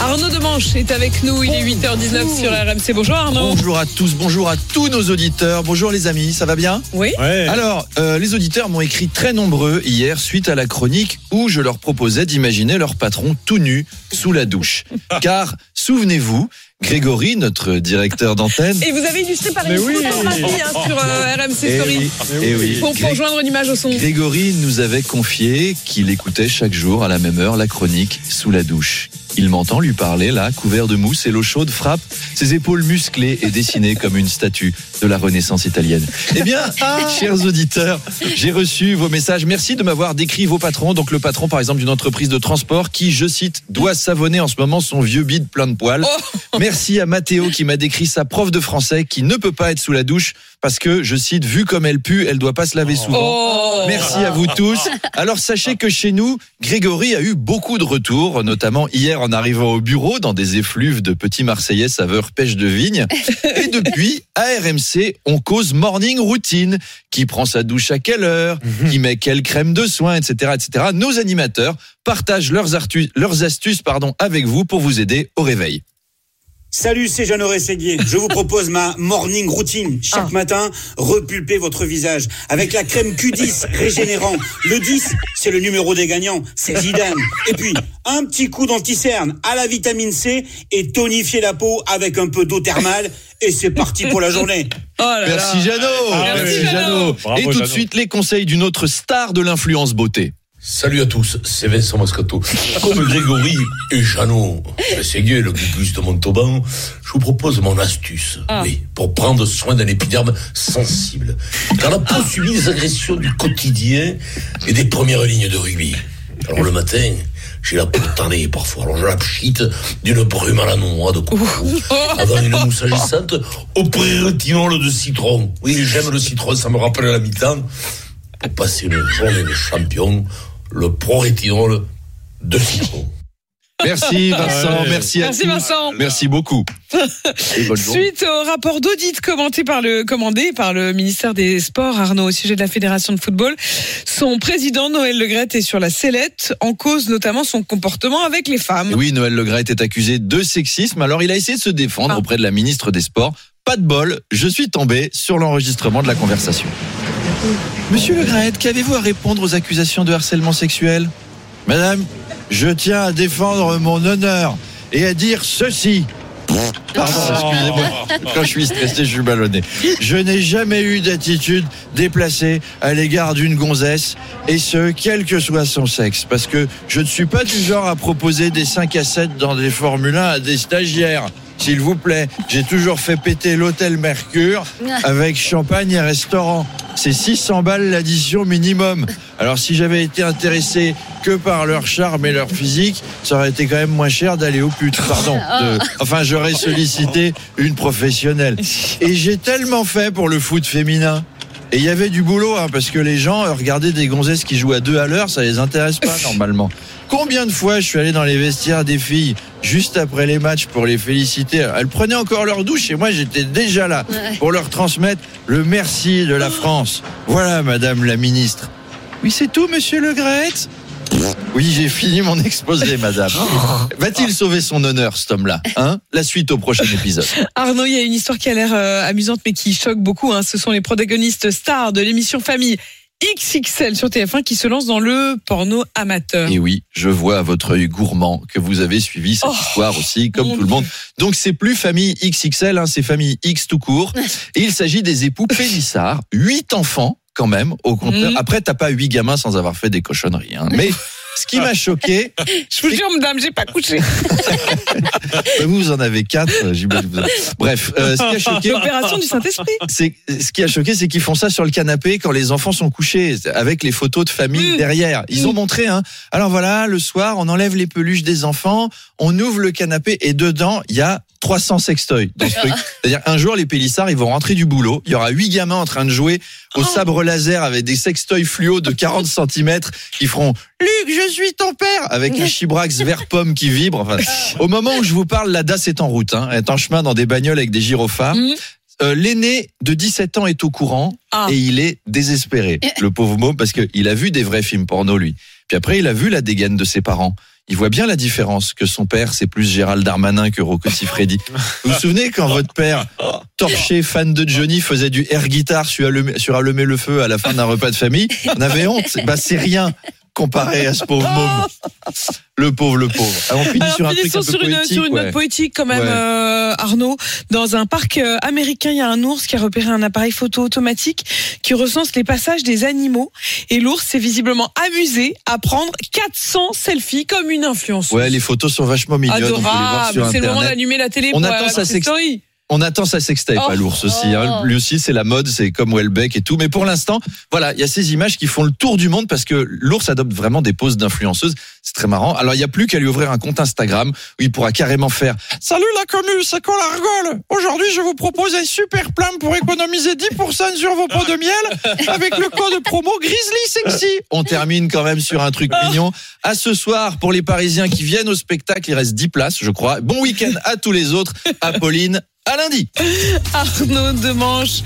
Arnaud Demanche est avec nous, il est 8h19 sur RMC. Bonjour Arnaud. Bonjour à tous, bonjour à tous nos auditeurs, bonjour les amis, ça va bien? Oui. Alors, euh, les auditeurs m'ont écrit très nombreux hier suite à la chronique où je leur proposais d'imaginer leur patron tout nu sous la douche. Car, souvenez-vous, Grégory, notre directeur d'antenne... Et vous avez illustré par une photographie hein, sur euh, RMC Eh Story. oui, eh oui. Pour, pour Gré- joindre une image au son. Grégory nous avait confié qu'il écoutait chaque jour à la même heure la chronique sous la douche. Il m'entend lui parler là, couvert de mousse et l'eau chaude frappe ses épaules musclées et dessinées comme une statue de la Renaissance italienne. Eh bien, chers auditeurs, j'ai reçu vos messages. Merci de m'avoir décrit vos patrons. Donc le patron, par exemple, d'une entreprise de transport qui, je cite, doit savonner en ce moment son vieux bide plein de poils. Merci à Mathéo qui m'a décrit sa prof de français qui ne peut pas être sous la douche parce que, je cite, vu comme elle pue, elle doit pas se laver souvent. Oh. Merci à vous tous. Alors sachez que chez nous, Grégory a eu beaucoup de retours, notamment hier en arrivant au bureau dans des effluves de petits Marseillais saveur pêche de vigne. Et depuis, à RMC, on cause morning routine. Qui prend sa douche à quelle heure Qui met quelle crème de soin, etc., etc. Nos animateurs partagent leurs astuces pardon, avec vous pour vous aider au réveil. Salut, c'est Jeannot Séguier. Je vous propose ma morning routine. Chaque Ah. matin, repulpez votre visage avec la crème Q10 régénérant. Le 10, c'est le numéro des gagnants, c'est Zidane. Et puis, un petit coup d'anticerne à la vitamine C et tonifier la peau avec un peu d'eau thermale. Et c'est parti pour la journée. Oh là là. Merci Jeannot Merci, Jeannot. Et tout de suite, les conseils d'une autre star de l'influence beauté. Salut à tous, c'est Vincent Moscato. Comme Grégory et Jeannot, c'est gay le gugus de Montauban, je vous propose mon astuce. Ah. Oui, pour prendre soin d'un épiderme sensible. Car la peau subit les agressions du quotidien et des premières lignes de rugby. Alors le matin, j'ai la peau tannée parfois, alors je la pchite d'une brume à la noix de coco. Avant une mousse agissante au pré-rétinol de citron. Oui, j'aime le citron, ça me rappelle la mi-temps. Pour passer une journée de champion, le pro-rétinol de citron. Merci Vincent, merci à Merci tous. Vincent. Merci beaucoup. Suite au rapport d'audit commenté par le, commandé par le ministère des Sports, Arnaud, au sujet de la Fédération de football, son président Noël Legrette est sur la sellette, en cause notamment son comportement avec les femmes. Et Oui, Noël Legrette est accusé de sexisme. Alors, il a essayé de se défendre Ah. auprès de la ministre des Sports. Pas de bol, je suis tombé sur l'enregistrement de la conversation. Monsieur Legrette, qu'avez-vous à répondre aux accusations de harcèlement sexuel? Madame, je tiens à défendre mon honneur et à dire ceci. Pardon, excusez-moi. Quand je suis stressé, je suis ballonné. Je n'ai jamais eu d'attitude déplacée à l'égard d'une gonzesse, et ce, quel que soit son sexe. Parce que je ne suis pas du genre à proposer des 5 à 7 dans des Formule 1 à des stagiaires. S'il vous plaît, j'ai toujours fait péter l'hôtel Mercure avec champagne et restaurant. C'est 600 balles l'addition minimum. Alors si j'avais été intéressé que par leur charme et leur physique, ça aurait été quand même moins cher d'aller au pute. Pardon. De- enfin, j'aurais sollicité une professionnelle. Et j'ai tellement fait pour le foot féminin. Et il y avait du boulot, hein, parce que les gens euh, regarder des gonzesses qui jouent à deux à l'heure, ça les intéresse pas normalement. Combien de fois je suis allé dans les vestiaires des filles juste après les matchs pour les féliciter? Elles prenaient encore leur douche et moi j'étais déjà là pour leur transmettre le merci de la France. Voilà, Madame la ministre. Oui, c'est tout, Monsieur Le Gret? Oui, j'ai fini mon exposé, Madame. Va-t-il sauver son honneur, cet homme-là hein? La suite au prochain épisode. Arnaud, il y a une histoire qui a l'air euh, amusante mais qui choque beaucoup. hein. Ce sont les protagonistes stars de l'émission Famille XXL sur TF1 qui se lancent dans le porno amateur. Et oui, je vois à votre œil gourmand que vous avez suivi cette Oh, histoire aussi, comme tout le monde. Donc c'est plus famille XXL, hein, c'est famille X tout court. Et il s'agit des époux Pélissard, huit enfants quand même au compteur. Mhm. Après, t'as pas huit gamins sans avoir fait des cochonneries. hein. Mais ce qui m'a choqué, Je vous jure, madame, j'ai pas couché. vous vous en avez quatre. euh, vous en- Bref, euh, ce qui a choqué, L'opération du Saint-Esprit. ce qui a choqué, c'est qu'ils font ça sur le canapé quand les enfants sont couchés, avec les photos de famille Mm. derrière. Ils ont montré, hein. Alors voilà, le soir, on enlève les peluches des enfants, on ouvre le canapé et dedans, il y a 300 sextoys dans ce truc. C'est-à-dire un jour, les pélissards, ils vont rentrer du boulot. Il y aura huit gamins en train de jouer au sabre laser avec des sextoys fluo de 40 cm qui feront Luc, je suis ton père avec un chibrax vert pomme qui vibre. Enfin, au moment où je vous parle, la DAS est en route, hein, est en chemin dans des bagnoles avec des gyrophares. Mhm. Euh, L'aîné de 17 ans est au courant Ah. et il est désespéré, le pauvre môme, parce qu'il a vu des vrais films porno, lui. Puis après, il a vu la dégaine de ses parents. Il voit bien la différence que son père, c'est plus Gérald Darmanin que Rocco Siffredi. Vous vous souvenez quand votre père, torché, fan de Johnny, faisait du air guitar sur allumer, sur allumer le feu à la fin d'un repas de famille? On avait honte. Bah, c'est rien comparé à ce pauvre môme. Le pauvre, le pauvre. Ah, on finit Alors, sur un truc un peu sur une, poétique. sur une ouais. note poétique quand même, Ouais. euh, Arnaud. Dans un parc euh, américain, il y a un ours qui a repéré un appareil photo automatique qui recense les passages des animaux. Et l'ours s'est visiblement amusé à prendre 400 selfies comme une influenceuse. Ouais, les photos sont vachement mignonnes. Adorable. C'est le moment d'allumer la télé On pour attend la sa story. On attend sa sextape Oh. à l'ours aussi. Hein. Lui aussi, c'est la mode, c'est comme Welbeck et tout. Mais pour l'instant, voilà, il y a ces images qui font le tour du monde parce que l'ours adopte vraiment des poses d'influenceuse. C'est très marrant. Alors, il n'y a plus qu'à lui ouvrir un compte Instagram où il pourra carrément faire Salut la commu, c'est Colargol. Aujourd'hui, je vous propose un super plan pour économiser 10% sur vos pots de miel avec le code promo Grizzly Sexy. On termine quand même sur un truc mignon. À ce soir, pour les Parisiens qui viennent au spectacle, il reste 10 places, je crois. Bon week-end à tous les autres. Apolline, à lundi. Arnaud Demanche.